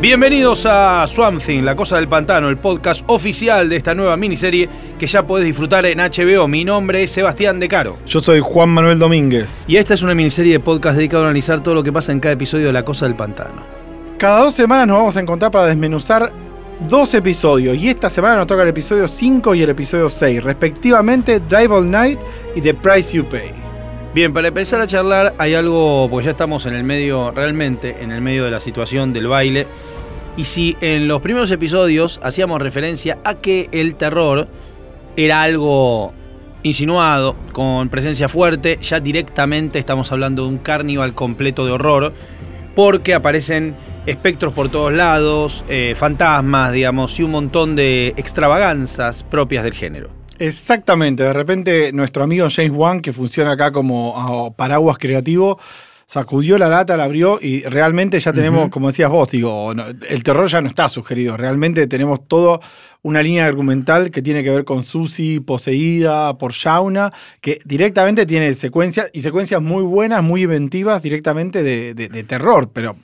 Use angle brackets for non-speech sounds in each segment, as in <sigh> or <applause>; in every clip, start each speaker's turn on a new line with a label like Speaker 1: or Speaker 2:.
Speaker 1: Bienvenidos a Swamp Thing, La Cosa del Pantano, el podcast oficial de esta nueva miniserie que ya podés disfrutar en HBO. Mi nombre es Sebastián De Caro.
Speaker 2: Yo soy Juan Manuel Domínguez.
Speaker 1: Y esta es una miniserie de podcast dedicado a analizar todo lo que pasa en cada episodio de La Cosa del Pantano.
Speaker 2: Cada dos semanas nos vamos a encontrar para desmenuzar dos episodios. Y esta semana nos toca el episodio 5 y el episodio 6, respectivamente Drive All Night y The Price You Pay.
Speaker 1: Bien, para empezar a charlar hay algo, porque ya estamos en el medio, realmente, en el medio de la situación del baile. Y si en los primeros episodios hacíamos referencia a que el terror era algo insinuado, con presencia fuerte, ya directamente estamos hablando de un carnival completo de horror, porque aparecen espectros por todos lados, eh, fantasmas, digamos, y un montón de extravaganzas propias del género.
Speaker 2: Exactamente, de repente nuestro amigo James Wan, que funciona acá como ah, paraguas creativo, sacudió la lata, la abrió y realmente ya tenemos, como decías vos, digo, no, el terror ya no está sugerido, realmente tenemos toda una línea argumental que tiene que ver con Susie poseída por Shauna, que directamente tiene secuencias y secuencias muy buenas, muy inventivas, directamente de, de- de terror, pero,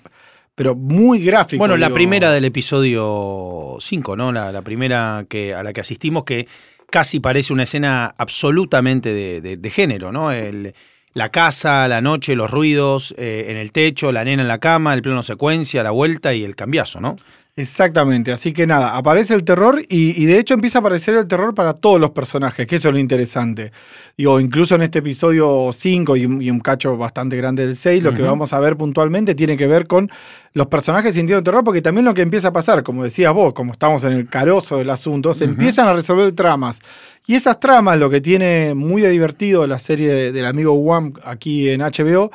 Speaker 2: pero muy gráfico.
Speaker 1: Bueno, la primera del episodio 5, ¿no? La, la primera que, a la que asistimos, que casi parece una escena absolutamente de, género, ¿no? El- la casa, la noche, los ruidos eh, en el techo, la nena en la cama, el plano secuencia, la vuelta y el cambiazo, ¿no?
Speaker 2: Exactamente, así que nada, aparece el terror y, y de hecho empieza a aparecer el terror para todos los personajes, que eso es lo interesante. Digo, incluso en este episodio 5 y, un- y un cacho bastante grande del 6, lo que vamos a ver puntualmente tiene que ver con los personajes sintiendo terror, porque también lo que empieza a pasar, como decías vos, como estamos en el carozo del asunto, se empiezan a resolver tramas. Y esas tramas, lo que tiene muy de divertido la serie de- del amigo Wam aquí en HBO,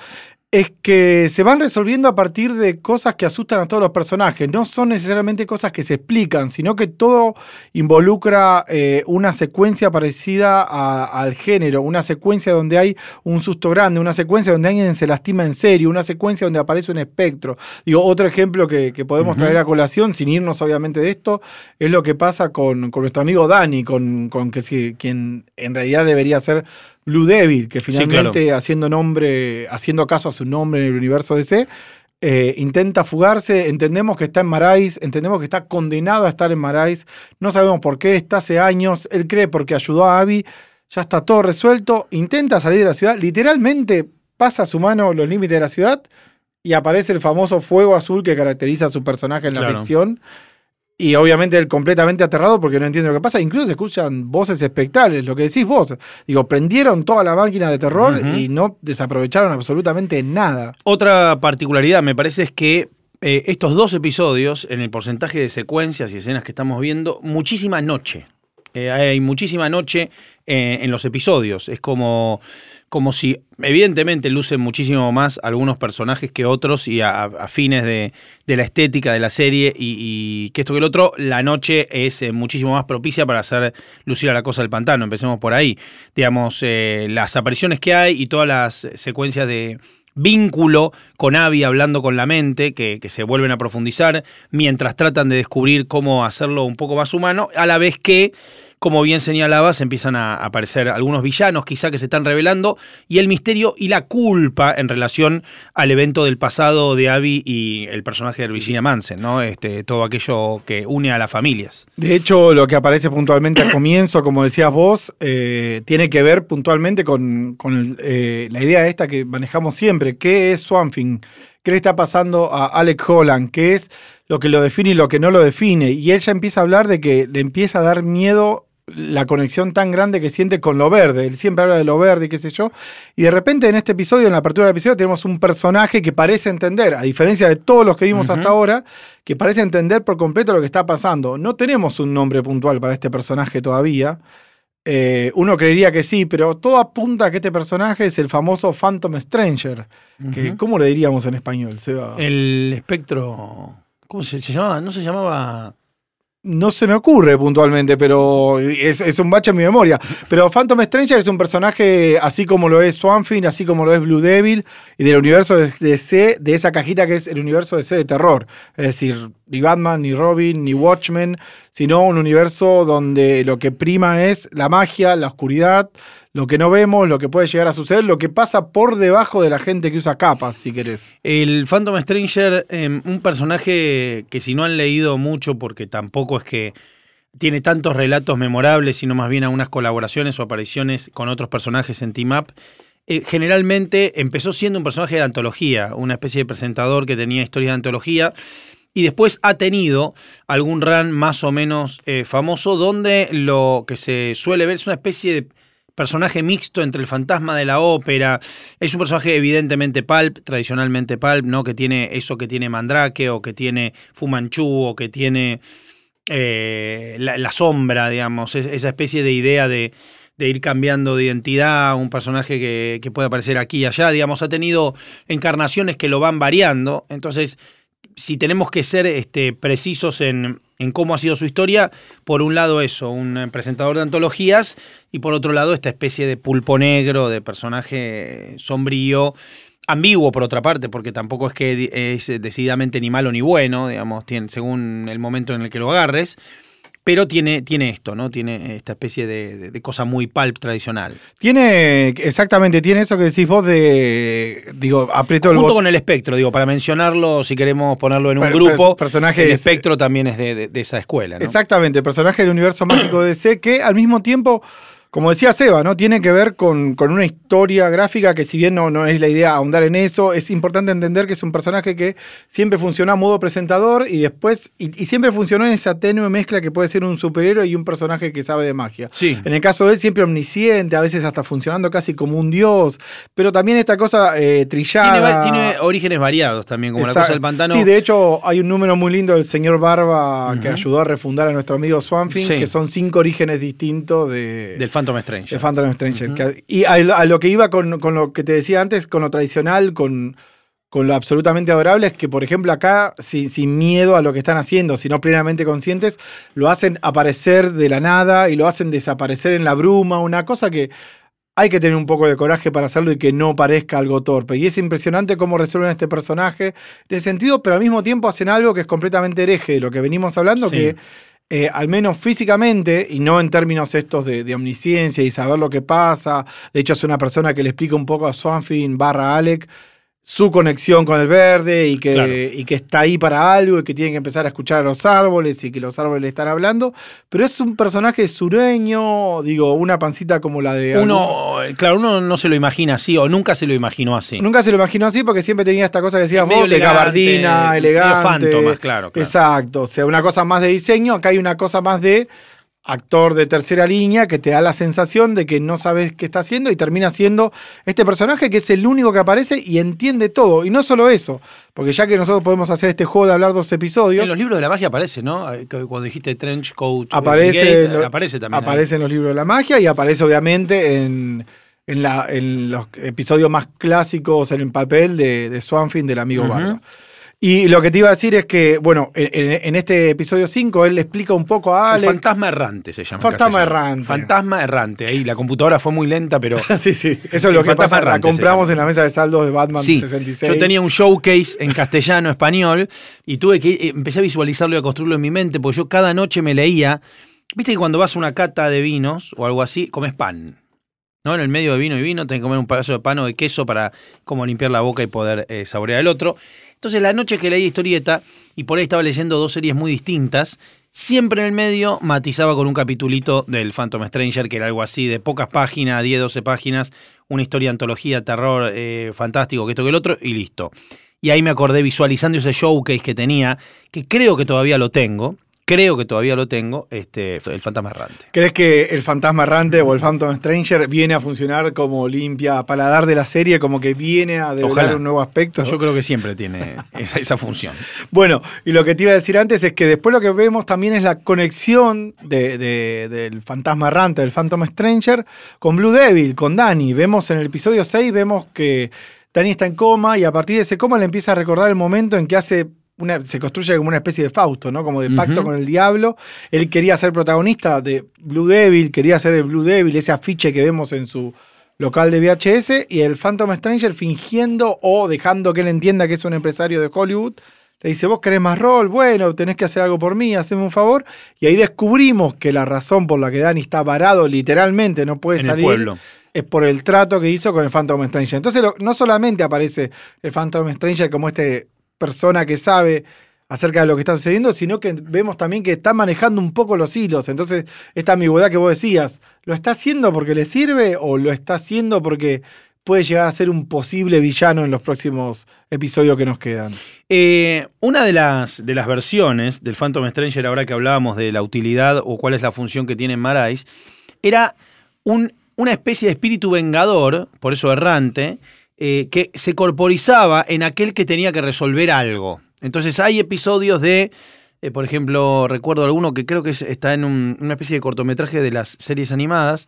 Speaker 2: es que se van resolviendo a partir de cosas que asustan a todos los personajes. No son necesariamente cosas que se explican, sino que todo involucra eh, una secuencia parecida a- al género, una secuencia donde hay un susto grande, una secuencia donde alguien se lastima en serio, una secuencia donde aparece un espectro. Digo, otro ejemplo que, que podemos traer a colación, sin irnos obviamente de esto, es lo que pasa con, con nuestro amigo Dani, con, con que quien en realidad debería ser Blue Devil, que
Speaker 1: Sí,
Speaker 2: finalmente haciendo nombre, haciendo caso a su nombre en el universo DC, eh, intenta fugarse, entendemos que está en Marais, entendemos que está condenado a estar en Marais, no sabemos por qué, está hace años, él cree porque ayudó a Abby, ya está todo resuelto, intenta salir de la ciudad, literalmente pasa a su mano los límites de la ciudad y aparece el famoso fuego azul que caracteriza a su personaje en la
Speaker 1: Claro.
Speaker 2: ficción. Y obviamente él completamente aterrado porque no entiende lo que pasa. Incluso se escuchan voces espectrales, lo que decís vos. Digo, prendieron toda la máquina de terror y no desaprovecharon absolutamente nada.
Speaker 1: Otra particularidad me parece es que eh, estos dos episodios, en el porcentaje de secuencias y escenas que estamos viendo, muchísima noche. Eh, hay muchísima noche eh, en los episodios. Es como, como si, evidentemente, lucen muchísimo más algunos personajes que otros y a, fines de, la estética de la serie y, y que esto que el otro, la noche es eh, muchísimo más propicia para hacer lucir a la cosa del pantano. Empecemos por ahí. Digamos, eh, las apariciones que hay y todas las secuencias de vínculo con Abby hablando con la mente, que, que se vuelven a profundizar, mientras tratan de descubrir cómo hacerlo un poco más humano, a la vez que, como bien señalabas, empiezan a aparecer algunos villanos quizá que se están revelando, y el misterio y la culpa en relación al evento del pasado de Abby y el personaje de Virginia Manson, ¿no? Este, todo aquello que une a las familias.
Speaker 2: De hecho, lo que aparece puntualmente al comienzo, como decías vos, eh, tiene que ver puntualmente con, con eh, la idea esta que manejamos siempre. ¿Qué es Swamp Thing? ¿Qué le está pasando a Alec Holland? ¿Qué es lo que lo define y lo que no lo define? Y él ya empieza a hablar de que le empieza a dar miedo la conexión tan grande que siente con lo verde. Él siempre habla de lo verde y qué sé yo. Y de repente en este episodio, en la apertura del episodio, tenemos un personaje que parece entender, a diferencia de todos los que vimos hasta ahora, que parece entender por completo lo que está pasando. No tenemos un nombre puntual para este personaje todavía. Eh, uno creería que sí, pero todo apunta a que este personaje es el famoso Phantom Stranger. que. ¿Cómo le diríamos en español? Seba?
Speaker 1: El espectro. ¿Cómo se, se llamaba? No se llamaba.
Speaker 2: No se me ocurre puntualmente, pero es, un bache en mi memoria. Pero Phantom Stranger es un personaje así como lo es Swanfield, así como lo es Blue Devil, y del universo de DC, de esa cajita que es el universo de DC de terror. Es decir, ni Batman, ni Robin, ni Watchmen, sino un universo donde lo que prima es la magia, la oscuridad, lo que no vemos, lo que puede llegar a suceder, lo que pasa por debajo de la gente que usa capas, si querés.
Speaker 1: El Phantom Stranger, eh, un personaje que si no han leído mucho, porque tampoco es que tiene tantos relatos memorables, sino más bien algunas colaboraciones o apariciones con otros personajes en Team Up. eh, generalmente empezó siendo un personaje de antología, una especie de presentador que tenía historias de antología. Y después ha tenido algún run más o menos eh, famoso donde lo que se suele ver es una especie de personaje mixto entre el fantasma de la ópera. Es un personaje evidentemente pulp, tradicionalmente pulp, ¿no? Que tiene eso que tiene Mandrake o que tiene Fumanchu o que tiene eh, la, sombra, digamos, es- esa especie de idea de, de ir cambiando de identidad, un personaje que, que puede aparecer aquí y allá, digamos, ha tenido encarnaciones que lo van variando, entonces si tenemos que ser este, precisos en, en cómo ha sido su historia, por un lado eso, un presentador de antologías, y por otro lado esta especie de pulpo negro, de personaje sombrío, ambiguo por otra parte, porque tampoco es que es decididamente ni malo ni bueno, digamos, tiene, según el momento en el que lo agarres, pero tiene, tiene esto, ¿no? Tiene esta especie de, de- de cosa muy pulp tradicional.
Speaker 2: Tiene, exactamente, tiene eso que decís vos de, digo, aprieto el
Speaker 1: Junto con el espectro, digo, para mencionarlo, si queremos ponerlo en un
Speaker 2: Per-
Speaker 1: grupo,
Speaker 2: per- personaje
Speaker 1: el
Speaker 2: es-
Speaker 1: espectro también es de, de- esa escuela, ¿no?
Speaker 2: Exactamente, personaje del universo mágico de DC que al mismo tiempo, como decía Seba, ¿no? Tiene que ver con, con una historia gráfica que si bien no, no es la idea ahondar en eso, es importante entender que es un personaje que siempre funcionó a modo presentador y después, y, y siempre funcionó en esa tenue mezcla que puede ser un superhéroe y un personaje que sabe de magia.
Speaker 1: Sí.
Speaker 2: En el caso de él, siempre omnisciente, a veces hasta funcionando casi como un dios, pero también esta cosa eh, trillada.
Speaker 1: Tiene, tiene orígenes variados también, como la
Speaker 2: Exacto.
Speaker 1: cosa del pantano.
Speaker 2: Sí, de hecho, hay un número muy lindo del señor Barba que ayudó a refundar a nuestro amigo Swanfin,
Speaker 1: Sí.
Speaker 2: que son cinco orígenes distintos de,
Speaker 1: del Phantom Stranger.
Speaker 2: de Phantom Stranger. Que- y a, a lo que iba con, con lo que te decía antes, con lo tradicional, con, con lo absolutamente adorable, es que, por ejemplo, acá, sin, sin miedo a lo que están haciendo, sino plenamente conscientes, lo hacen aparecer de la nada y lo hacen desaparecer en la bruma, una cosa que hay que tener un poco de coraje para hacerlo y que no parezca algo torpe. Y es impresionante cómo resuelven este personaje de sentido, pero al mismo tiempo hacen algo que es completamente hereje de lo que venimos hablando,
Speaker 1: Sí.
Speaker 2: que eh, al menos físicamente, y no en términos estos de, omnisciencia y saber lo que pasa, de hecho es una persona que le explica un poco a Swanfin barra Alec su conexión con el verde y que,
Speaker 1: Claro.
Speaker 2: y que está ahí para algo y que tiene que empezar a escuchar a los árboles y que los árboles le están hablando, pero es un personaje sureño, digo, una pancita como la de...
Speaker 1: Uno, eh, claro, uno no se lo imagina así o nunca se lo imaginó así.
Speaker 2: Nunca se lo imaginó así porque siempre tenía esta cosa que decías
Speaker 1: Medio
Speaker 2: vos, de
Speaker 1: elegante,
Speaker 2: gabardina,
Speaker 1: medio
Speaker 2: elegante.
Speaker 1: fántomas, claro, claro.
Speaker 2: Exacto. O sea, una cosa más de diseño, acá hay una cosa más de actor de tercera línea que te da la sensación de que no sabes qué está haciendo y termina siendo este personaje que es el único que aparece y entiende todo. Y no solo eso, porque ya que nosotros podemos hacer este juego de hablar dos episodios,
Speaker 1: En los libros de la magia aparece, ¿no? Eh, Cuando dijiste Trench Coat, eh,
Speaker 2: aparece, lo-
Speaker 1: aparece también. ahí.
Speaker 2: aparece en los libros de la magia y aparece obviamente en, en, la- en los episodios más clásicos en el papel de, de Swanfin del amigo. Barba. Y lo que te iba a decir es que, bueno, en, este episodio 5 él le explica un poco a
Speaker 1: El
Speaker 2: Alex.
Speaker 1: fantasma errante se llama.
Speaker 2: Fantasma errante.
Speaker 1: Fantasma errante. Ahí la computadora fue muy lenta, pero. <laughs>
Speaker 2: sí, sí. Eso es lo que pasa. La compramos en la mesa de saldos de Batman
Speaker 1: Sí,
Speaker 2: 66.
Speaker 1: yo tenía un showcase en castellano, español, y tuve que eh, empecé a visualizarlo y a construirlo en mi mente, porque yo cada noche me leía. Viste que cuando vas a una cata de vinos o algo así, comes pan. ¿No? En el medio de vino y vino, tenés que comer un pedazo de pan o de queso para como limpiar la boca y poder eh, saborear el otro. Entonces, la noche que leí historieta, y por ahí estaba leyendo dos series muy distintas, siempre en el medio matizaba con un capitulito del Phantom Stranger, que era algo así, de pocas páginas, 10, 12 páginas, una historia antología, terror, eh, fantástico, que esto que el otro, y listo. Y ahí me acordé visualizando ese showcase que tenía, que creo que todavía lo tengo, creo que todavía lo tengo, este, el fantasma errante.
Speaker 2: ¿Crees que el fantasma errante o el Phantom Stranger viene a funcionar como limpia paladar de la serie, como que viene a develar un nuevo aspecto?
Speaker 1: Yo creo que siempre tiene esa, esa función.
Speaker 2: Bueno, y lo que te iba a decir antes es que después lo que vemos también es la conexión de- de- del fantasma errante, del Phantom Stranger, con Blue Devil, con Danny. Vemos en el episodio 6, vemos que Danny está en coma y a partir de ese coma le empieza a recordar el momento en que hace una, se construye como una especie de Fausto, ¿no? Como de pacto con el diablo. Él quería ser protagonista de Blue Devil, quería ser el Blue Devil, ese afiche que vemos en su local de VHS, y el Phantom Stranger fingiendo o dejando que él entienda que es un empresario de Hollywood, le dice, vos querés más rol, bueno, tenés que hacer algo por mí, haceme un favor. Y ahí descubrimos que la razón por la que Danny está varado literalmente, no puede
Speaker 1: En el
Speaker 2: salir,
Speaker 1: pueblo.
Speaker 2: es por el trato que hizo con el Phantom Stranger. Entonces lo- no solamente aparece el Phantom Stranger como este persona que sabe acerca de lo que está sucediendo, sino que vemos también que está manejando un poco los hilos. Entonces, esta ambigüedad que vos decías, ¿lo está haciendo porque le sirve o lo está haciendo porque puede llegar a ser un posible villano en los próximos episodios que nos quedan?
Speaker 1: Eh, una de las, de las versiones del Phantom Stranger, ahora que hablábamos de la utilidad o cuál es la función que tiene en Marais, era un- una especie de espíritu vengador, por eso errante, eh, que se corporizaba en aquel que tenía que resolver algo. Entonces hay episodios de, eh, por ejemplo, recuerdo alguno que creo que es- está en un- una especie de cortometraje de las series animadas,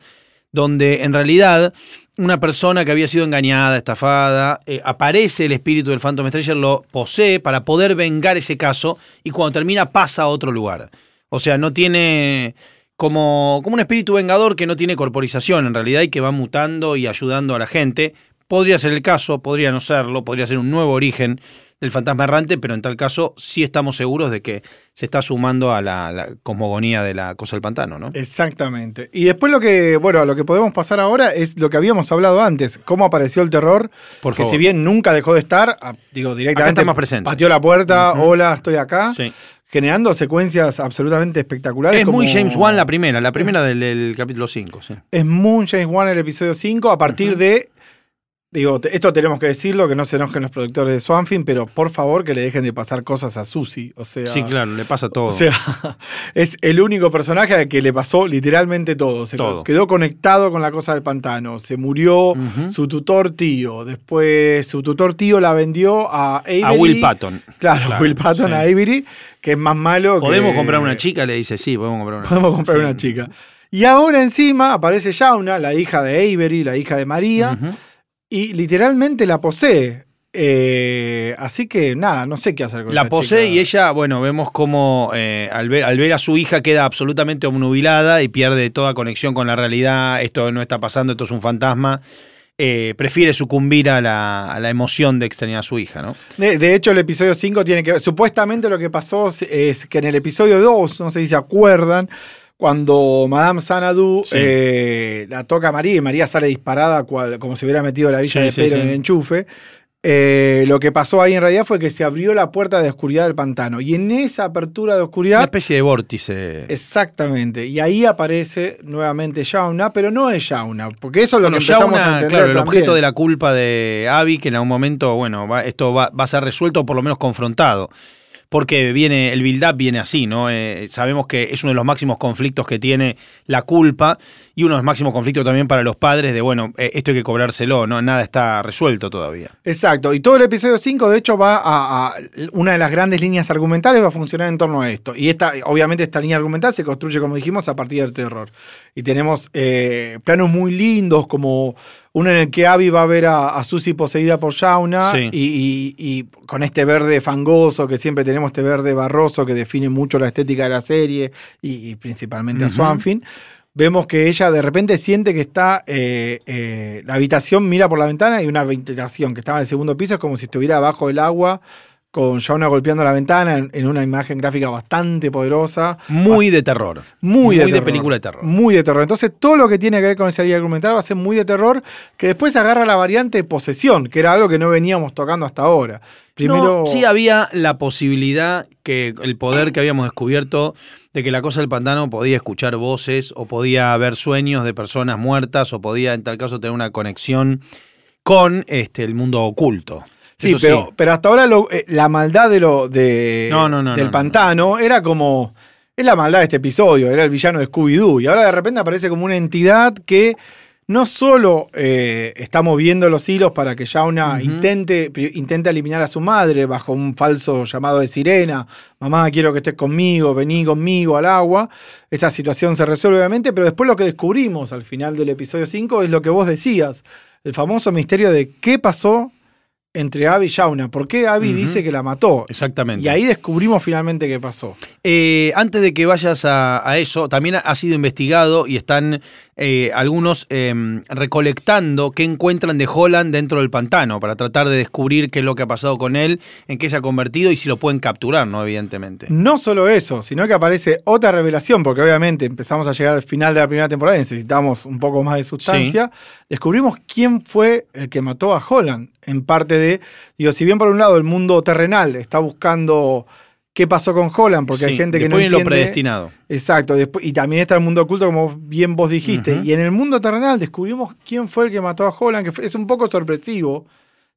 Speaker 1: donde en realidad una persona que había sido engañada, estafada, eh, aparece el espíritu del Phantom Stranger, lo posee para poder vengar ese caso y cuando termina pasa a otro lugar. O sea, no tiene como, como un espíritu vengador que no tiene corporización en realidad y que va mutando y ayudando a la gente. Podría ser el caso, podría no serlo, podría ser un nuevo origen del fantasma errante, pero en tal caso sí estamos seguros de que se está sumando a la, la cosmogonía de la cosa del pantano, ¿no?
Speaker 2: Exactamente. Y después lo que, bueno, a lo que podemos pasar ahora es lo que habíamos hablado antes, cómo apareció el terror,
Speaker 1: Por
Speaker 2: que
Speaker 1: favor.
Speaker 2: si bien nunca dejó de estar, ah, digo directamente,
Speaker 1: está más presente.
Speaker 2: pateó la puerta, hola, estoy acá,
Speaker 1: Sí.
Speaker 2: generando secuencias absolutamente espectaculares.
Speaker 1: Es muy James Wan la primera, la primera del, del capítulo 5, sí.
Speaker 2: Es muy James Wan el episodio 5 a partir de. Digo, esto tenemos que decirlo, que no se enojen los productores de Swanfin, pero por favor que le dejen de pasar cosas a Susie. O sea,
Speaker 1: Sí, claro, le pasa todo.
Speaker 2: O sea, <laughs> es el único personaje al que le pasó literalmente todo. Se
Speaker 1: Todo.
Speaker 2: quedó conectado con la cosa del pantano. Se murió su tutor tío. Después su tutor tío la vendió a Avery.
Speaker 1: a Will Patton.
Speaker 2: Claro,
Speaker 1: Claro,
Speaker 2: Will Patton
Speaker 1: sí.
Speaker 2: a Avery, que es más malo que.
Speaker 1: ¿Podemos comprar una chica? Le dice, sí, podemos comprar una
Speaker 2: Podemos comprar
Speaker 1: Sí.
Speaker 2: una chica. Y ahora encima aparece Shauna, la hija de Avery, la hija de María. Y literalmente la posee. Eh, así que nada, no sé qué hacer con
Speaker 1: La posee
Speaker 2: chica.
Speaker 1: y ella, bueno, vemos como eh, al, ver, al ver a su hija queda absolutamente obnubilada y pierde toda conexión con la realidad. Esto no está pasando, esto es un fantasma. Eh, prefiere sucumbir a la, a la emoción de extrañar a su hija, ¿no?
Speaker 2: De, de hecho, el episodio 5 tiene que ver. Supuestamente lo que pasó es que en el episodio 2, no sé si se acuerdan, cuando Madame Sanadu
Speaker 1: Sí.
Speaker 2: eh, la toca a María y María sale disparada cual- como si hubiera metido la villa
Speaker 1: Sí,
Speaker 2: de
Speaker 1: sí.
Speaker 2: en el enchufe. eh, lo que pasó ahí en realidad fue que se abrió la puerta de oscuridad del pantano. Y en esa apertura de
Speaker 1: Una
Speaker 2: oscuridad.
Speaker 1: especie de vórtice.
Speaker 2: Exactamente. Y ahí aparece nuevamente Shauna, pero no es Shauna, porque eso es lo
Speaker 1: Bueno,
Speaker 2: que empezamos a
Speaker 1: una,
Speaker 2: entender
Speaker 1: claro, el
Speaker 2: también.
Speaker 1: objeto de la culpa de Abby, que en algún momento, bueno, va- esto va, va a ser resuelto o por lo menos confrontado. Porque viene, el build-up viene así, ¿no? Eh, sabemos que es uno de los máximos conflictos que tiene la culpa y uno de los máximos conflictos también para los padres de, bueno, eh, esto hay que cobrárselo, ¿no? Nada está resuelto todavía.
Speaker 2: Exacto, y todo el episodio 5 de hecho va a, a- una de las grandes líneas argumentales va a funcionar en torno a esto. Y esta, obviamente esta línea argumental se construye, como dijimos, a partir del terror. Y tenemos eh, planos muy lindos, como uno en el que Abby va a ver a, a Susie poseída por Shauna
Speaker 1: Sí.
Speaker 2: y, y- y con este verde fangoso, que siempre tenemos este verde barroso que define mucho la estética de la serie y, y principalmente a. Swanfin. Vemos que ella de repente siente que está, eh, eh, la habitación mira por la ventana y una habitación que estaba en el segundo piso es como si estuviera abajo del agua con Shauna golpeando la ventana en, en una imagen gráfica bastante poderosa.
Speaker 1: Muy de terror.
Speaker 2: Muy, de,
Speaker 1: Muy de
Speaker 2: terror.
Speaker 1: película de terror.
Speaker 2: Muy de terror. Entonces, todo lo que tiene que ver con esa línea argumental va a ser muy de terror, que después agarra la variante de posesión, que era algo que no veníamos tocando hasta ahora. Primero.
Speaker 1: No, sí había la posibilidad que el poder que habíamos descubierto de que la cosa del pantano podía escuchar voces o podía ver sueños de personas muertas o podía en tal caso tener una conexión con este, el mundo oculto.
Speaker 2: Sí,
Speaker 1: Eso
Speaker 2: pero, pero hasta ahora lo- eh, la maldad de lo, de,
Speaker 1: No, no, no,
Speaker 2: del
Speaker 1: no, no,
Speaker 2: pantano era como es la maldad de este episodio, era el villano de Scooby-Doo. Y ahora de repente aparece como una entidad que no solo eh, está moviendo los hilos para que Shauna
Speaker 1: Ujú.
Speaker 2: intente, pri- intente eliminar a su madre bajo un falso llamado de sirena. Mamá, quiero que estés conmigo, vení conmigo al agua. Esta situación se resuelve obviamente, pero después lo que descubrimos al final del episodio 5 es lo que vos decías. El famoso misterio de qué pasó entre Abby y Shauna. ¿Por qué Abby dice que la mató?
Speaker 1: Exactamente.
Speaker 2: Y ahí descubrimos finalmente qué pasó.
Speaker 1: Eh, antes de que vayas a, a eso, también ha sido investigado y están eh, algunos eh, recolectando qué encuentran de Holland dentro del pantano para tratar de descubrir qué es lo que ha pasado con él, en qué se ha convertido y si lo pueden capturar, ¿no? Evidentemente.
Speaker 2: No solo eso, sino que aparece otra revelación, porque obviamente empezamos a llegar al final de la primera temporada y necesitamos un poco más de sustancia. Descubrimos quién fue el que mató a Holland. En parte de, digo, si bien por un lado el mundo terrenal está buscando qué pasó con Holland, porque hay
Speaker 1: Sí,
Speaker 2: gente que no
Speaker 1: viene lo
Speaker 2: entiende.
Speaker 1: predestinado.
Speaker 2: Exacto, después, y también está el mundo oculto, como bien vos dijiste. Y en el mundo terrenal descubrimos quién fue el que mató a Holland, que fue- es un poco sorpresivo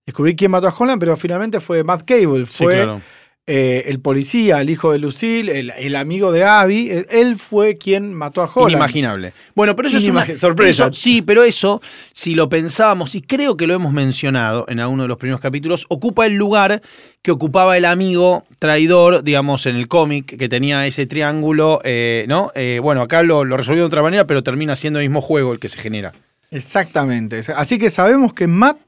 Speaker 2: descubrir quién mató a Holland, pero finalmente fue Matt Cable,
Speaker 1: Sí,
Speaker 2: fue
Speaker 1: claro.
Speaker 2: Eh, el policía, el hijo de Lucille, el, el amigo de Abby, él, él fue quien mató a Holland.
Speaker 1: Inimaginable. Bueno, pero eso es una
Speaker 2: sorpresa.
Speaker 1: eso- sí, pero eso, si lo pensábamos, y creo que lo hemos mencionado en alguno de los primeros capítulos, ocupa el lugar que ocupaba el amigo traidor, digamos, en el cómic, que tenía ese triángulo, eh, ¿no? Eh, bueno, acá lo, lo resolvió de otra manera, pero termina siendo el mismo juego el que se genera.
Speaker 2: Exactamente. Así que sabemos que Matt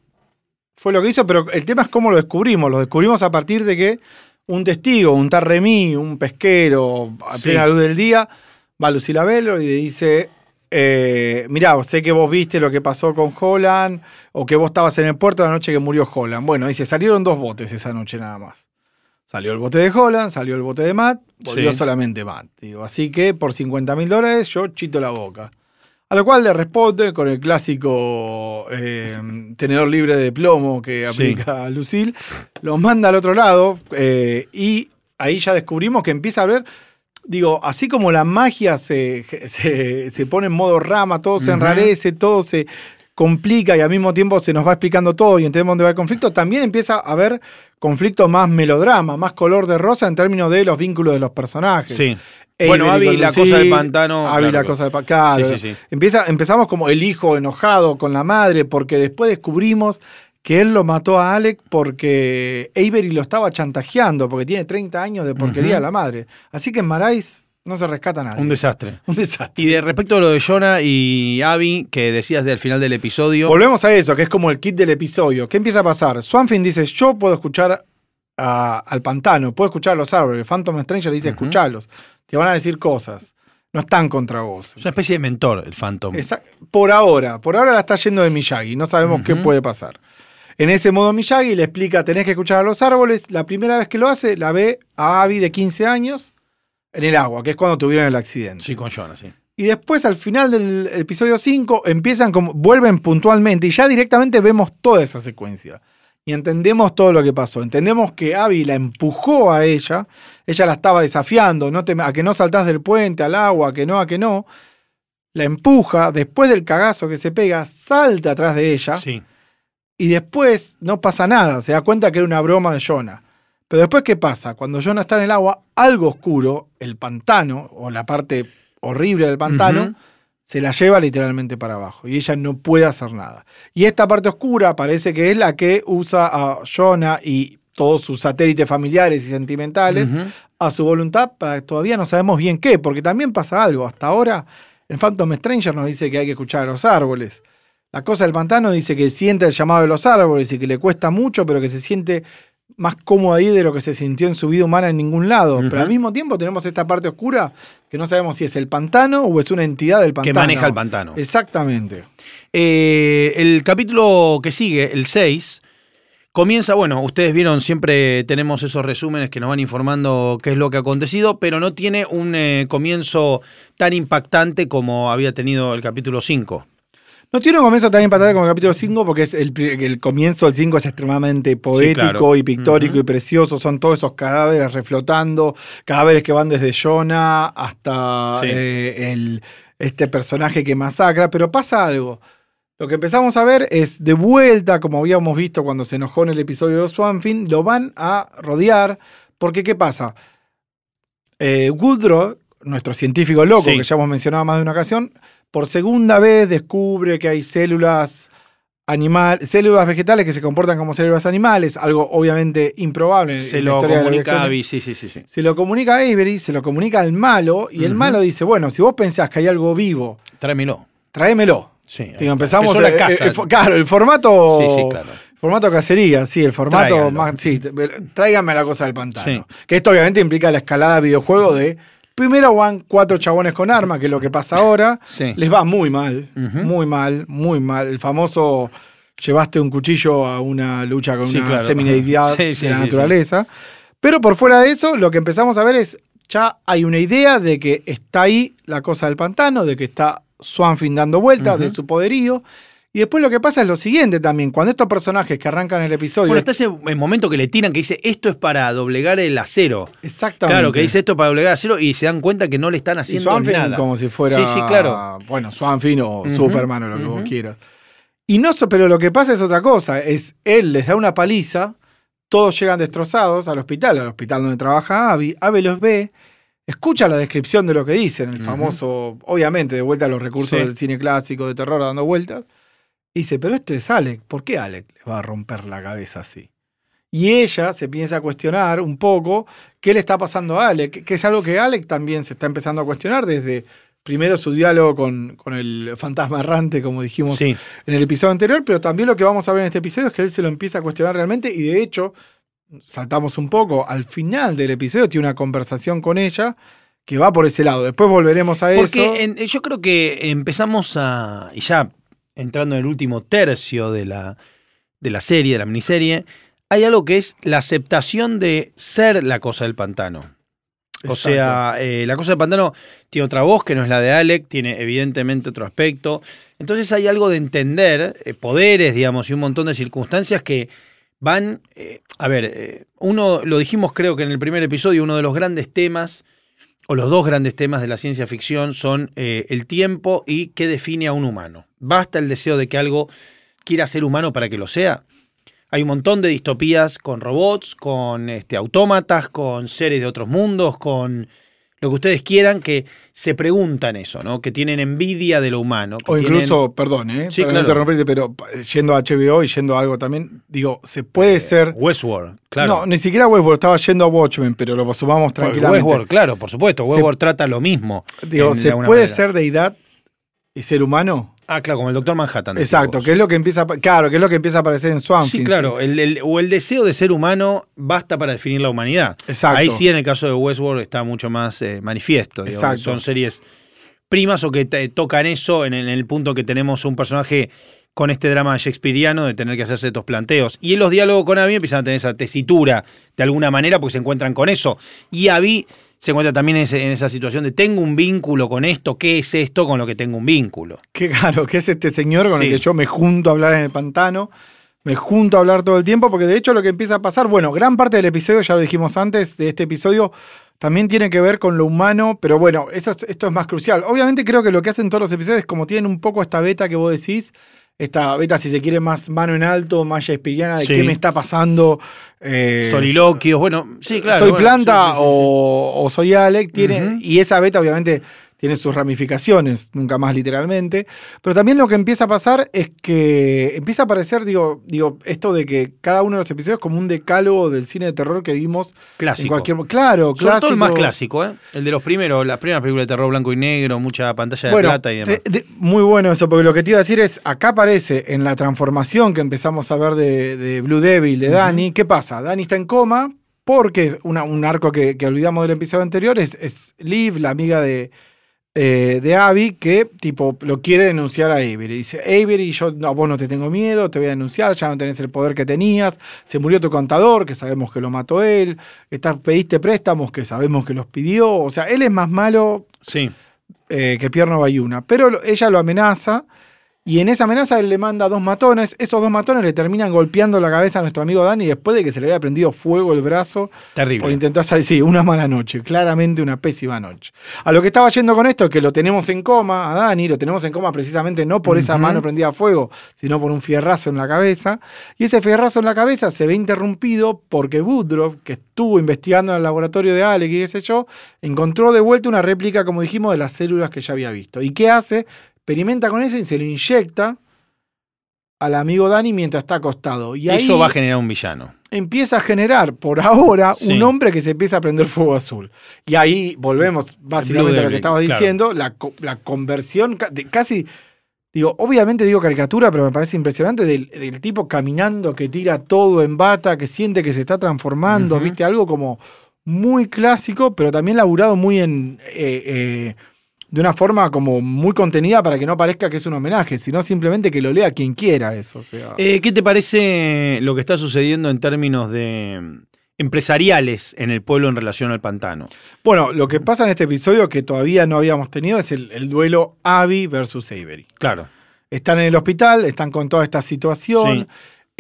Speaker 2: fue lo que hizo, pero el tema es cómo lo descubrimos. Lo descubrimos a partir de que un testigo, un tarremí, un pesquero, a
Speaker 1: Sí.
Speaker 2: plena luz del día, va a Lucila Velo y le dice, eh, mirá, sé que vos viste lo que pasó con Holland, o que vos estabas en el puerto la noche que murió Holland. Bueno, dice, salieron dos botes esa noche nada más. Salió el bote de Holland, salió el bote de Matt, volvió
Speaker 1: Sí.
Speaker 2: solamente Matt. Digo, así que por 50 mil dólares yo chito la boca. A lo cual le responde con el clásico eh, tenedor libre de plomo que
Speaker 1: Sí.
Speaker 2: aplica Lucille. Los manda al otro lado eh, y ahí ya descubrimos que empieza a ver. Digo, así como la magia se, se, se pone en modo rama, todo se enrarece, todo se complica y al mismo tiempo se nos va explicando todo y entendemos dónde va el conflicto, también empieza a haber conflicto más melodrama, más color de rosa en términos de los vínculos de los personajes.
Speaker 1: Sí. Bueno, Abby, la cosa del pantano,
Speaker 2: Abby,
Speaker 1: claro,
Speaker 2: la cosa del pantano.
Speaker 1: Sí, sí, sí.
Speaker 2: Empieza, empezamos como el hijo enojado con la madre, porque después descubrimos que él lo mató a Alec porque Avery lo estaba chantajeando, porque tiene 30 años de porquería
Speaker 1: Ujú.
Speaker 2: la madre. Así que en Marais no se rescata a nadie.
Speaker 1: Un desastre. <laughs>
Speaker 2: Un desastre.
Speaker 1: Y de respecto a lo de Jonah y Abby, que decías del final del episodio.
Speaker 2: Volvemos a eso, que es como el kit del episodio. ¿Qué empieza a pasar? Swanfin dice, yo puedo escuchar a- al pantano, puedo escuchar a los árboles. Phantom Stranger dice,
Speaker 1: Ujú.
Speaker 2: escuchalos. Te van a decir cosas. No están contra vos.
Speaker 1: Es una especie de mentor, el Phantom.
Speaker 2: Esa- por ahora, por ahora la está yendo de Miyagi, no sabemos qué puede pasar. En ese modo Miyagi le explica, tenés que escuchar a los árboles, la primera vez que lo hace, la ve a Abby de 15 años en el agua, que es cuando tuvieron el accidente.
Speaker 1: Sí, con Jonah, sí.
Speaker 2: Y después al final del episodio 5 empiezan como, vuelven puntualmente y ya directamente vemos toda esa secuencia. Y entendemos todo lo que pasó. Entendemos que Abby la empujó a ella, ella la estaba desafiando, no te- a que no saltás del puente al agua, a que no, a que no. La empuja, después del cagazo que se pega, salta atrás de ella
Speaker 1: Sí.
Speaker 2: y después no pasa nada, se da cuenta que era una broma de Jonah. Pero después, ¿qué pasa? Cuando Jonah está en el agua, algo oscuro, el pantano, o la parte horrible del pantano, se la lleva literalmente para abajo y ella no puede hacer nada. Y esta parte oscura parece que es la que usa a Jonah y todos sus satélites familiares y sentimentales a su voluntad para que todavía no sabemos bien qué, porque también pasa algo. Hasta ahora, el Phantom Stranger nos dice que hay que escuchar a los árboles. La cosa del pantano dice que siente el llamado de los árboles y que le cuesta mucho, pero que se siente más cómodo ahí de lo que se sintió en su vida humana en ningún lado. Pero al mismo tiempo tenemos esta parte oscura que no sabemos si es el pantano o es una entidad del
Speaker 1: Que
Speaker 2: pantano.
Speaker 1: maneja el pantano.
Speaker 2: Exactamente.
Speaker 1: Eh, el capítulo que sigue, el 6, comienza, bueno, ustedes vieron, siempre tenemos esos resúmenes que nos van informando qué es lo que ha acontecido, pero no tiene un eh, comienzo tan impactante como había tenido el capítulo 5.
Speaker 2: No tiene un comienzo tan impactante como el capítulo 5 porque es el, el comienzo del 5 es extremadamente poético
Speaker 1: claro.
Speaker 2: y pictórico y precioso. Son todos esos cadáveres reflotando, cadáveres que van desde Jonah hasta
Speaker 1: Sí.
Speaker 2: eh, el, este personaje que masacra. Pero pasa algo. Lo que empezamos a ver es de vuelta, como habíamos visto cuando se enojó en el episodio de Swanfin, lo van a rodear. Porque, ¿qué pasa? Eh, Woodrow nuestro científico loco,
Speaker 1: Sí.
Speaker 2: que ya hemos mencionado más de una ocasión, por segunda vez descubre que hay células animal, células vegetales que se comportan como células animales, algo obviamente improbable.
Speaker 1: Se lo
Speaker 2: la
Speaker 1: comunica a Abby, sí, sí, sí. sí.
Speaker 2: Se lo comunica a Avery, se lo comunica al malo, y el malo dice, bueno, si vos pensás que hay algo vivo,
Speaker 1: Tráemelo.
Speaker 2: tráemelo.
Speaker 1: Sí,
Speaker 2: Digo, empezamos
Speaker 1: Empezó la
Speaker 2: eh, eh,
Speaker 1: casa.
Speaker 2: el claro, el formato.
Speaker 1: Sí, sí, claro.
Speaker 2: Formato cacería, sí, el formato
Speaker 1: Tráiganlo.
Speaker 2: más. Sí, t- tráiganme la cosa del pantano.
Speaker 1: Sí.
Speaker 2: Que esto obviamente implica la escalada de videojuego de. Primero van cuatro chabones con arma, que es lo que pasa ahora.
Speaker 1: Sí.
Speaker 2: Les va muy mal, muy mal, muy mal. El famoso llevaste un cuchillo a una lucha con
Speaker 1: Sí,
Speaker 2: una
Speaker 1: claro. <laughs> Sí, sí,
Speaker 2: de la naturaleza. Pero por fuera de eso, lo que empezamos a ver es, ya hay una idea de que está ahí la cosa del pantano, de que está Swanfin dando vueltas, de su poderío. Y después lo que pasa es lo siguiente también, cuando estos personajes que arrancan el episodio...
Speaker 1: Bueno, está ese el momento que le tiran que dice esto es para doblegar el acero.
Speaker 2: Exactamente.
Speaker 1: Claro, que dice esto es para doblegar el acero y se dan cuenta que no le están
Speaker 2: Y
Speaker 1: haciendo
Speaker 2: Swanfin
Speaker 1: nada.
Speaker 2: como si fuera...
Speaker 1: Sí, sí, claro.
Speaker 2: Bueno, Swanfin o Superman o lo que vos quieras. Y no, pero lo que pasa es otra cosa, es él les da una paliza, todos llegan destrozados al hospital, al hospital donde trabaja Abby, Abby los ve, escucha la descripción de lo que dicen, el famoso, obviamente, de vuelta a los recursos
Speaker 1: Sí.
Speaker 2: del cine clásico, de terror dando vueltas, y dice, pero este es Alec, ¿por qué Alec les va a romper la cabeza así? Y ella se piensa a cuestionar un poco qué le está pasando a Alec, que es algo que Alec también se está empezando a cuestionar desde primero su diálogo con, con el fantasma errante, como dijimos
Speaker 1: Sí.
Speaker 2: en el episodio anterior, pero también lo que vamos a ver en este episodio es que él se lo empieza a cuestionar realmente y de hecho, saltamos un poco, al final del episodio tiene una conversación con ella que va por ese lado. Después volveremos a eso.
Speaker 1: Porque yo creo que empezamos a. Y ya entrando en el último tercio de la, de la serie, de la miniserie, hay algo que es la aceptación de ser la cosa del pantano. O
Speaker 2: Exacto.
Speaker 1: sea, eh, la cosa del pantano tiene otra voz que no es la de Alec, tiene evidentemente otro aspecto. Entonces hay algo de entender, eh, poderes, digamos, y un montón de circunstancias que van. eh, a ver, uno, lo dijimos creo que en el primer episodio, uno de los grandes temas, o los dos grandes temas de la ciencia ficción son el tiempo y qué define a un humano. ¿Basta el deseo de que algo quiera ser humano para que lo sea? Hay un montón de distopías con robots, con este, autómatas, con seres de otros mundos, con lo que ustedes quieran, que se preguntan eso, ¿no? Que tienen envidia de lo humano. que
Speaker 2: o
Speaker 1: tienen-
Speaker 2: incluso, perdón, ¿eh?
Speaker 1: Sí,
Speaker 2: para
Speaker 1: claro.
Speaker 2: no interrumpirte, pero eh, yendo a HBO y yendo a algo también, digo, se puede ser.
Speaker 1: Westworld, claro.
Speaker 2: No, ni siquiera Westworld, estaba yendo a Watchmen, pero lo sumamos tranquilamente.
Speaker 1: Westworld, claro, por supuesto.
Speaker 2: Se-
Speaker 1: Westworld trata lo mismo.
Speaker 2: Digo, ¿se puede
Speaker 1: manera.
Speaker 2: ser deidad y ser humano?
Speaker 1: Ah, claro, como el Doctor Manhattan.
Speaker 2: Exacto, que es lo que empieza a, claro, que es lo que empieza a aparecer en Swampin.
Speaker 1: Sí, claro, el- el- o el deseo de ser humano basta para definir la humanidad.
Speaker 2: Exacto.
Speaker 1: Ahí sí, en el caso de Westworld, está mucho más eh, manifiesto.
Speaker 2: Exacto.
Speaker 1: Son series primas o que te- tocan eso en el, en el punto que tenemos un personaje con este drama shakespeariano de tener que hacerse estos planteos. Y en los diálogos con Abby empiezan a tener esa tesitura de alguna manera porque se encuentran con eso. Y Abby se encuentra también en, esa situación de tengo un vínculo con esto, ¿qué es esto con lo que tengo un vínculo?
Speaker 2: Qué claro, que es este señor con
Speaker 1: Sí.
Speaker 2: el que yo me junto a hablar en el pantano, me junto a hablar todo el tiempo, porque de hecho lo que empieza a pasar, bueno, gran parte del episodio, ya lo dijimos antes, de este episodio, también tiene que ver con lo humano, pero bueno, eso, es- esto es más crucial. Obviamente creo que lo que hacen todos los episodios, como tienen un poco esta beta que vos decís, esta beta, si se quiere, más mano en alto, más shakespeariana, de
Speaker 1: Sí.
Speaker 2: qué me está pasando. eh,
Speaker 1: Soliloquios, bueno, sí, claro.
Speaker 2: soy
Speaker 1: bueno,
Speaker 2: planta
Speaker 1: sí, sí.
Speaker 2: O, o soy Alec, tiene, y esa beta obviamente tiene sus ramificaciones, nunca más literalmente, pero también lo que empieza a pasar es que empieza a aparecer, digo, digo, esto de que cada uno de los episodios es como un decálogo del cine de terror que vimos
Speaker 1: Clásico.
Speaker 2: en cualquier claro,
Speaker 1: Sobre todo el más
Speaker 2: clásico.
Speaker 1: clásico, ¿eh? El de los primeros, las primeras películas de terror blanco y negro, mucha pantalla de
Speaker 2: Bueno,
Speaker 1: plata y demás.
Speaker 2: de- muy bueno eso, porque lo que te iba a decir es, acá aparece en la transformación que empezamos a ver de, de Blue Devil, de Dani, ¿qué pasa? Dani está en coma porque una- un arco que, que olvidamos del episodio anterior es, es Liv, la amiga de, eh, de Abby, que tipo lo quiere denunciar a Avery. Dice, Avery, yo no, a vos no te tengo miedo, te voy a denunciar, ya no tenés el poder que tenías, se murió tu contador, que sabemos que lo mató él, estás, pediste préstamos, que sabemos que los pidió, o sea, él es más malo
Speaker 1: Sí.
Speaker 2: eh, que Pierno Bayuna. Pero ella lo amenaza Y en esa amenaza él le manda dos matones. Esos dos matones le terminan golpeando la cabeza a nuestro amigo Dani después de que se le había prendido fuego el brazo por
Speaker 1: Terrible.
Speaker 2: intentar salir. Sí, una mala noche. Claramente una pésima noche. A lo que estaba yendo con esto es que lo tenemos en coma, a Dani, lo tenemos en coma precisamente no por esa mano prendida a fuego, sino por un fierrazo en la cabeza. Y ese fierrazo en la cabeza se ve interrumpido porque Woodruff, que estuvo investigando en el laboratorio de Alec y qué sé yo, encontró de vuelta una réplica, como dijimos, de las células que ya había visto. ¿Y qué hace? Experimenta con eso y se lo inyecta al amigo Dani mientras está acostado. Y ahí
Speaker 1: Eso va a generar un villano.
Speaker 2: empieza a generar por ahora
Speaker 1: Sí.
Speaker 2: un hombre que se empieza a prender fuego azul. Y ahí volvemos básicamente a lo que estabas
Speaker 1: claro.
Speaker 2: diciendo, la, co- la conversión de casi, digo, obviamente digo caricatura, pero me parece impresionante del, del tipo caminando que tira todo en bata, que siente que se está transformando, viste, algo como muy clásico, pero también laburado muy en... eh, eh, de una forma como muy contenida para que no parezca que es un homenaje, sino simplemente que lo lea quien quiera eso. O sea.
Speaker 1: Eh, ¿Qué te parece lo que está sucediendo en términos de mm, empresariales en el pueblo en relación al pantano?
Speaker 2: Bueno, lo que pasa en este episodio que todavía no habíamos tenido es el, el duelo Abby versus Avery.
Speaker 1: Claro.
Speaker 2: Están en el hospital, están con toda esta situación.
Speaker 1: Sí.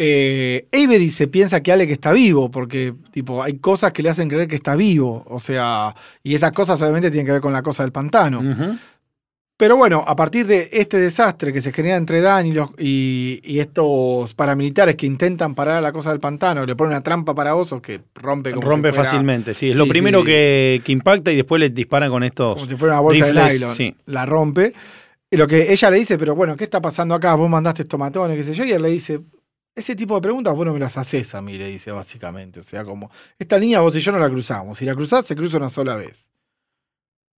Speaker 2: Eh, Avery se piensa que Alec está vivo, porque tipo, hay cosas que le hacen creer que está vivo. O sea, y esas cosas obviamente tienen que ver con la cosa del pantano. Pero bueno, a partir de este desastre que se genera entre Dan y, los, y, y estos paramilitares que intentan parar a la cosa del pantano, le ponen una trampa para osos que rompe como
Speaker 1: Rompe
Speaker 2: si fuera-
Speaker 1: fácilmente, sí. Es
Speaker 2: Sí,
Speaker 1: lo primero
Speaker 2: sí.
Speaker 1: Que, que impacta y después le disparan con estos.
Speaker 2: como si fuera una bolsa de
Speaker 1: rifles,
Speaker 2: nylon.
Speaker 1: sí.
Speaker 2: La rompe. Y lo que ella le dice, pero bueno, ¿qué está pasando acá? Vos mandaste estos matones, qué sé yo. Y él le dice, ese tipo de preguntas vos no me las haces a mí, le dice básicamente. O sea, como, esta línea vos y yo no la cruzamos. Si la cruzás, se cruza una sola vez.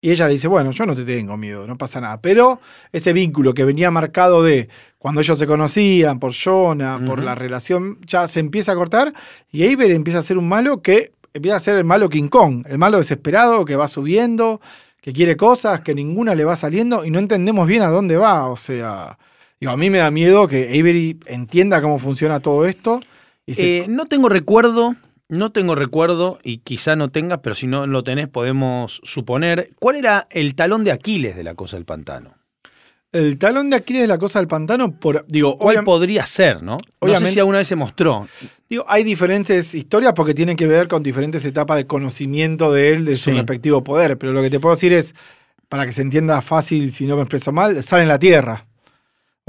Speaker 2: Y ella le dice, bueno, yo no te tengo miedo, no pasa nada. Pero ese vínculo que venía marcado de cuando ellos se conocían, por Jonah, por la relación, ya se empieza a cortar. Y Avery empieza a ser un malo que empieza a ser el malo King Kong, el malo desesperado que va subiendo, que quiere cosas, que ninguna le va saliendo y no entendemos bien a dónde va. O sea, digo, a mí me da miedo que Avery entienda cómo funciona todo esto. Y se-
Speaker 1: Eh, no tengo recuerdo, no tengo recuerdo y quizá no tengas, pero si no lo tenés podemos suponer. ¿Cuál era el talón de Aquiles de la cosa del pantano?
Speaker 2: el talón de Aquiles de la cosa del pantano, por, digo,
Speaker 1: ¿Cuál podría ser, no? No sé si alguna vez se mostró.
Speaker 2: digo, hay diferentes historias porque tienen que ver con diferentes etapas de conocimiento de él, de su respectivo poder. Pero lo que te puedo decir es, para que se entienda fácil si no me expreso mal, sale en la tierra.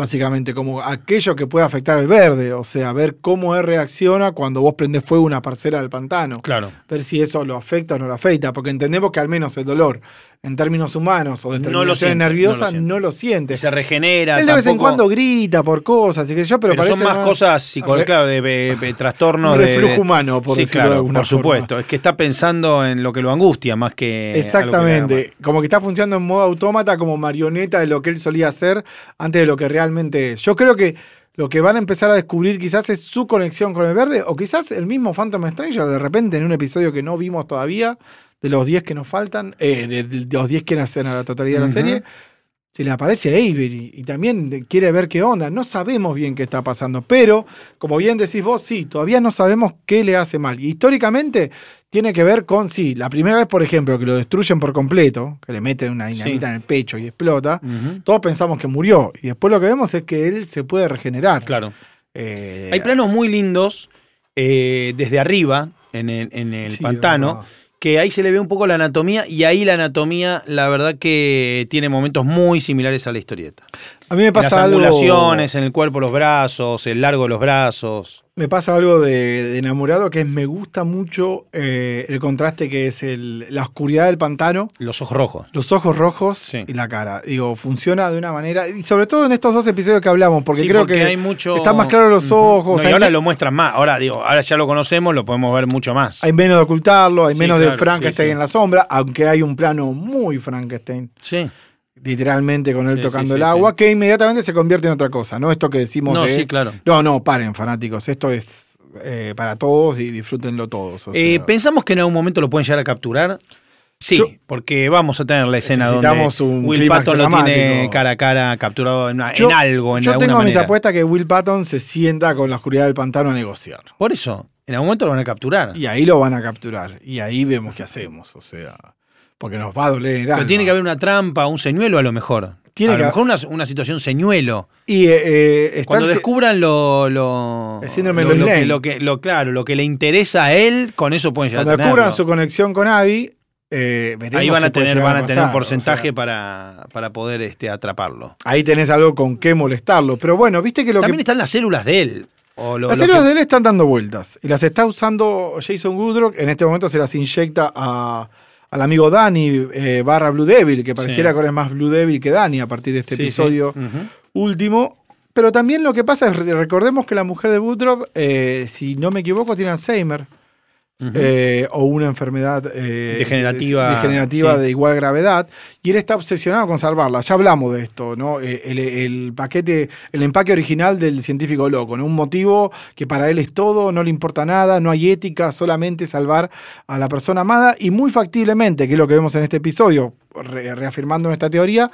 Speaker 2: Básicamente, como aquello que puede afectar al verde, o sea, ver cómo él reacciona cuando vos prendés fuego una parcela del pantano.
Speaker 1: Claro.
Speaker 2: ver si eso lo afecta o no lo afecta, porque entendemos que al menos el dolor, en términos humanos o de
Speaker 1: No lo
Speaker 2: terminaciones
Speaker 1: siente,
Speaker 2: nerviosas,
Speaker 1: no lo
Speaker 2: no lo siente.
Speaker 1: Se regenera.
Speaker 2: Él de vez en cuando grita por cosas y qué sé yo, pero,
Speaker 1: Pero, son
Speaker 2: parece
Speaker 1: más cosas psico-
Speaker 2: re-
Speaker 1: claro, de, de- de <laughs> trastornos
Speaker 2: un reflujo
Speaker 1: de-
Speaker 2: humano, por
Speaker 1: sí,
Speaker 2: decirlo
Speaker 1: claro,
Speaker 2: de alguna
Speaker 1: por
Speaker 2: forma.
Speaker 1: supuesto. Es que está pensando en lo que lo angustia más que.
Speaker 2: Exactamente, como que está funcionando en modo autómata, como marioneta de lo que él solía hacer antes de lo que realmente es. Yo creo que lo que van a empezar a descubrir quizás es su conexión con el verde, o quizás el mismo Phantom Stranger, de repente en un episodio que no vimos todavía, de los 10 que nos faltan, eh, de, de los 10 que nacen a la totalidad de la serie, se le aparece a Avery y también quiere ver qué onda. No sabemos bien qué está pasando, pero como bien decís vos, sí, todavía no sabemos qué le hace mal. Y históricamente tiene que ver con, sí, la primera vez, por ejemplo, que lo destruyen por completo, que le meten una dinamita
Speaker 1: Sí.
Speaker 2: en el pecho y explota, todos pensamos que murió. Y después lo que vemos es que él se puede regenerar.
Speaker 1: Claro.
Speaker 2: Eh,
Speaker 1: Hay planos muy lindos eh, desde arriba, en el, en el
Speaker 2: sí,
Speaker 1: pantano,
Speaker 2: verdad.
Speaker 1: Que ahí se le ve un poco la anatomía y ahí la anatomía, la verdad que tiene momentos muy similares a la historieta.
Speaker 2: A mí me
Speaker 1: En las
Speaker 2: pasa algo.
Speaker 1: angulaciones, en el cuerpo, los brazos, el largo de los brazos.
Speaker 2: Me pasa algo de, de enamorado que es me gusta mucho eh, el contraste que es el- la oscuridad del pantano,
Speaker 1: Los ojos rojos.
Speaker 2: los ojos rojos
Speaker 1: Sí.
Speaker 2: y la cara. Digo, funciona de una manera. Y sobre todo en estos dos episodios que hablamos, porque
Speaker 1: Sí,
Speaker 2: creo
Speaker 1: porque
Speaker 2: que
Speaker 1: hay mucho...
Speaker 2: están más claros los ojos.
Speaker 1: No, y
Speaker 2: hay,
Speaker 1: ahora
Speaker 2: me-
Speaker 1: lo muestran más. Ahora, digo, ahora ya lo conocemos, lo podemos ver mucho más.
Speaker 2: hay menos de ocultarlo, hay
Speaker 1: Sí,
Speaker 2: menos
Speaker 1: claro,
Speaker 2: de Frankenstein en la sombra, aunque hay un plano muy Frankenstein.
Speaker 1: Sí.
Speaker 2: Literalmente con él
Speaker 1: Sí,
Speaker 2: tocando
Speaker 1: sí,
Speaker 2: el agua, que inmediatamente se convierte en otra cosa, ¿no? Esto que decimos
Speaker 1: No,
Speaker 2: de-
Speaker 1: sí, claro.
Speaker 2: No, no, paren, fanáticos. Esto es eh, para todos y disfrútenlo todos. o
Speaker 1: Eh. ¿Pensamos que en algún momento lo pueden llegar a capturar? Sí,
Speaker 2: Yo-
Speaker 1: porque vamos a tener la escena donde
Speaker 2: un
Speaker 1: Will Patton lo tiene cara a cara capturado en,
Speaker 2: Yo-
Speaker 1: en algo, en
Speaker 2: Yo tengo mis
Speaker 1: manera.
Speaker 2: apuestas que Will Patton se sienta con la oscuridad del pantano a negociar.
Speaker 1: Por eso, en algún momento lo van a capturar.
Speaker 2: Y ahí lo van a capturar. Y ahí vemos qué hacemos. O sea, porque nos va a doler el
Speaker 1: Pero
Speaker 2: alma.
Speaker 1: tiene que haber una trampa, un señuelo a lo mejor.
Speaker 2: Tiene
Speaker 1: a lo
Speaker 2: que-
Speaker 1: mejor una, una situación señuelo.
Speaker 2: Y eh, eh,
Speaker 1: Cuando descubran lo, lo,
Speaker 2: El síndrome
Speaker 1: lo, lo que, lo que- lo- claro, lo que le interesa a él, con eso pueden llegar
Speaker 2: cuando
Speaker 1: a tenerlo.
Speaker 2: descubran su conexión con Abby, eh,
Speaker 1: Ahí van a tener,
Speaker 2: llegar
Speaker 1: van a tener un
Speaker 2: o
Speaker 1: porcentaje
Speaker 2: sea,
Speaker 1: para, para poder este, atraparlo.
Speaker 2: ahí tenés algo con qué molestarlo. Pero bueno, viste que lo
Speaker 1: También
Speaker 2: que.
Speaker 1: están las células de él. O lo-
Speaker 2: Las
Speaker 1: lo
Speaker 2: células
Speaker 1: que-
Speaker 2: de él están dando vueltas y las está usando Jason Woodrock. En este momento se las inyecta a, al amigo Danny eh, barra Blue Devil, que pareciera
Speaker 1: Sí.
Speaker 2: que ahora es más Blue Devil que Danny a partir de este
Speaker 1: Sí, sí.
Speaker 2: episodio último. Pero también lo que pasa es, recordemos que la mujer de Woodrow, eh, si no me equivoco, tiene Alzheimer. Eh, o una enfermedad eh,
Speaker 1: Degenerativa,
Speaker 2: degenerativa
Speaker 1: sí.
Speaker 2: de igual gravedad y él está obsesionado con salvarla. Ya hablamos de esto, ¿no? Eh, El, el paquete, el empaque original del científico loco, ¿no? Un motivo que para él es todo, no le importa nada, no hay ética, solamente salvar a la persona amada y muy factiblemente, que es lo que vemos en este episodio, re- reafirmando nuestra teoría,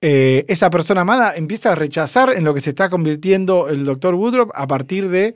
Speaker 2: eh, esa persona amada empieza a rechazar en lo que se está convirtiendo el doctor Woodruff a partir de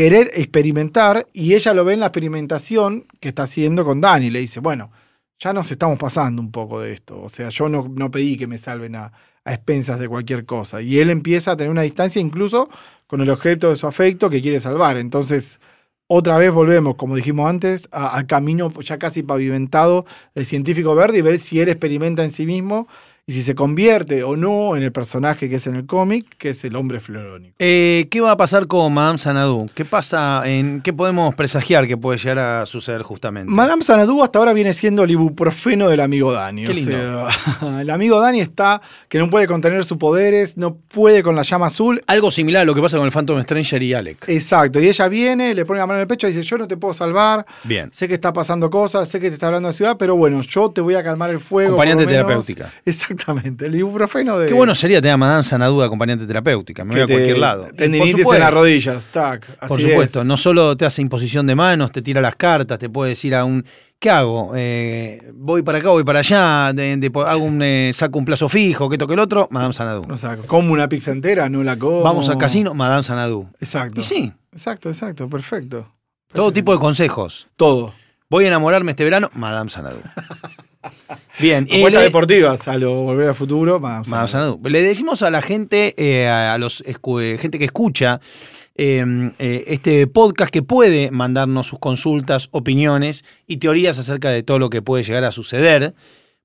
Speaker 2: querer experimentar y ella lo ve en la experimentación que está haciendo con Dani. Le dice, bueno, ya nos estamos pasando un poco de esto. O sea, yo no, no pedí que me salven a, a expensas de cualquier cosa. Y él empieza a tener una distancia incluso con el objeto de su afecto que quiere salvar. Entonces, otra vez volvemos, como dijimos antes, al camino ya casi pavimentado del científico verde y ver si él experimenta en sí mismo y si se convierte o no en el personaje que es en el cómic, que es el hombre florónico.
Speaker 1: Eh, ¿Qué va a pasar con Madame Sanadú? ¿Qué pasa en qué podemos presagiar que puede llegar a suceder justamente?
Speaker 2: Madame Sanadú hasta ahora viene siendo el ibuprofeno del amigo Dani.
Speaker 1: Qué
Speaker 2: o
Speaker 1: lindo.
Speaker 2: sea, <laughs> el amigo Dani está que no puede contener sus poderes, no puede con la llama azul.
Speaker 1: Algo similar a lo que pasa con el Phantom Stranger y Alec.
Speaker 2: Exacto, y ella viene, le pone la mano en el pecho y dice, yo no te puedo salvar,
Speaker 1: Bien.
Speaker 2: sé que está pasando cosas, sé que te está hablando de ciudad, pero bueno, yo te voy a calmar el fuego.
Speaker 1: Acompañante
Speaker 2: por lo menos".
Speaker 1: terapéutica. <laughs>
Speaker 2: Exactamente, el ibuprofeno de...
Speaker 1: Qué bueno sería tener a Madame Sanadú acompañante terapéutica. Me voy a cualquier lado.
Speaker 2: Tendinitis
Speaker 1: por
Speaker 2: en
Speaker 1: supuesto,
Speaker 2: las rodillas, tac.
Speaker 1: Por
Speaker 2: así
Speaker 1: supuesto,
Speaker 2: es.
Speaker 1: no solo te hace imposición de manos, te tira las cartas, te puede decir a un. ¿Qué hago? Eh, voy para acá, voy para allá, de- de- hago un, eh, saco un plazo fijo, que toque el otro, Madame Sanadú.
Speaker 2: O sea, como una pizza entera, no la como.
Speaker 1: Vamos al casino, Madame Sanadú.
Speaker 2: Exacto.
Speaker 1: Y sí,
Speaker 2: Exacto, exacto, perfecto.
Speaker 1: todo
Speaker 2: Perfecto.
Speaker 1: tipo de consejos.
Speaker 2: Todo.
Speaker 1: Voy a enamorarme este verano, Madame Sanadú. <laughs> Bien,
Speaker 2: Apuestas
Speaker 1: le-
Speaker 2: deportivas a lo volver al futuro. Madame
Speaker 1: Madame.
Speaker 2: Sanadú.
Speaker 1: Le decimos a la gente, eh, a los gente que escucha eh, eh, este podcast que puede mandarnos sus consultas, opiniones y teorías acerca de todo lo que puede llegar a suceder.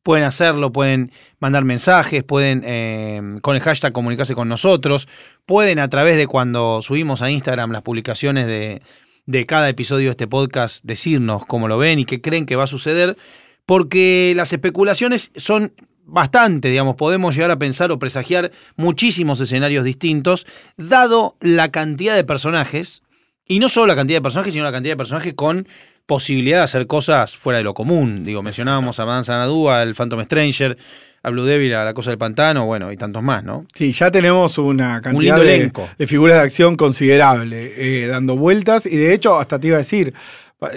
Speaker 1: Pueden hacerlo, pueden mandar mensajes, pueden eh, con el hashtag comunicarse con nosotros, pueden a través de cuando subimos a Instagram las publicaciones de, de cada episodio de este podcast decirnos cómo lo ven y qué creen que va a suceder, porque las especulaciones son bastante, digamos, podemos llegar a pensar o presagiar muchísimos escenarios distintos, dado la cantidad de personajes, y no solo la cantidad de personajes, sino la cantidad de personajes con posibilidad de hacer cosas fuera de lo común. Digo, mencionábamos a Madame Sanadú, al Phantom Stranger, a Blue Devil, a La Cosa del Pantano, bueno, y tantos más, ¿no?
Speaker 2: Sí, ya tenemos una cantidad de, figuras de acción considerable eh, dando vueltas. Y de hecho, hasta te iba a decir,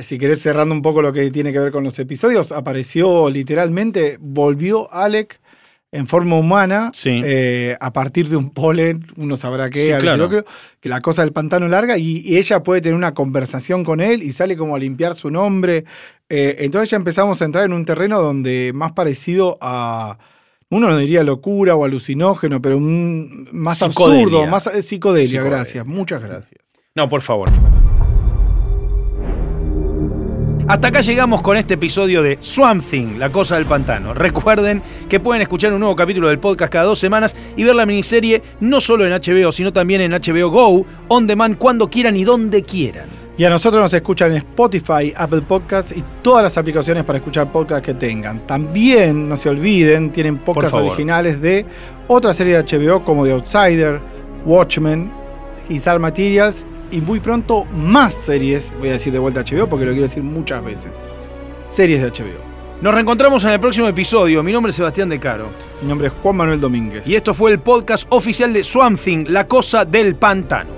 Speaker 2: si querés cerrando un poco lo que tiene que ver con los episodios, apareció literalmente, volvió Alec en forma humana
Speaker 1: Sí.
Speaker 2: eh, a partir de un polen, uno sabrá qué,
Speaker 1: Sí, claro.
Speaker 2: que, que la cosa del pantano larga, y, y ella puede tener una conversación con él y sale como a limpiar su nombre. Eh, entonces ya empezamos a entrar en un terreno donde más parecido a, uno no diría locura o alucinógeno, pero un, más
Speaker 1: Psicodelia.
Speaker 2: absurdo, más eh, psicodelia,
Speaker 1: Psicodelia.
Speaker 2: gracias, muchas gracias.
Speaker 1: No, por favor. Hasta acá llegamos con este episodio de Swamp Thing, La Cosa del Pantano. Recuerden que pueden escuchar un nuevo capítulo del podcast cada dos semanas y ver la miniserie no solo en HBO, sino también en HBO Go, on demand, cuando quieran y donde quieran.
Speaker 2: Y a nosotros nos escuchan en Spotify, Apple Podcasts y todas las aplicaciones para escuchar podcasts que tengan. También, no se olviden, tienen podcasts originales de otra serie de HBO como The Outsider, Watchmen, Dark Materials y muy pronto más series, voy a decir de vuelta a HBO porque lo quiero decir muchas veces. Series de HBO.
Speaker 1: Nos reencontramos en el próximo episodio. Mi nombre es Sebastián De Caro.
Speaker 2: Mi nombre es Juan Manuel Domínguez.
Speaker 1: Y esto fue el podcast oficial de Swamp Thing, La Cosa del Pantano.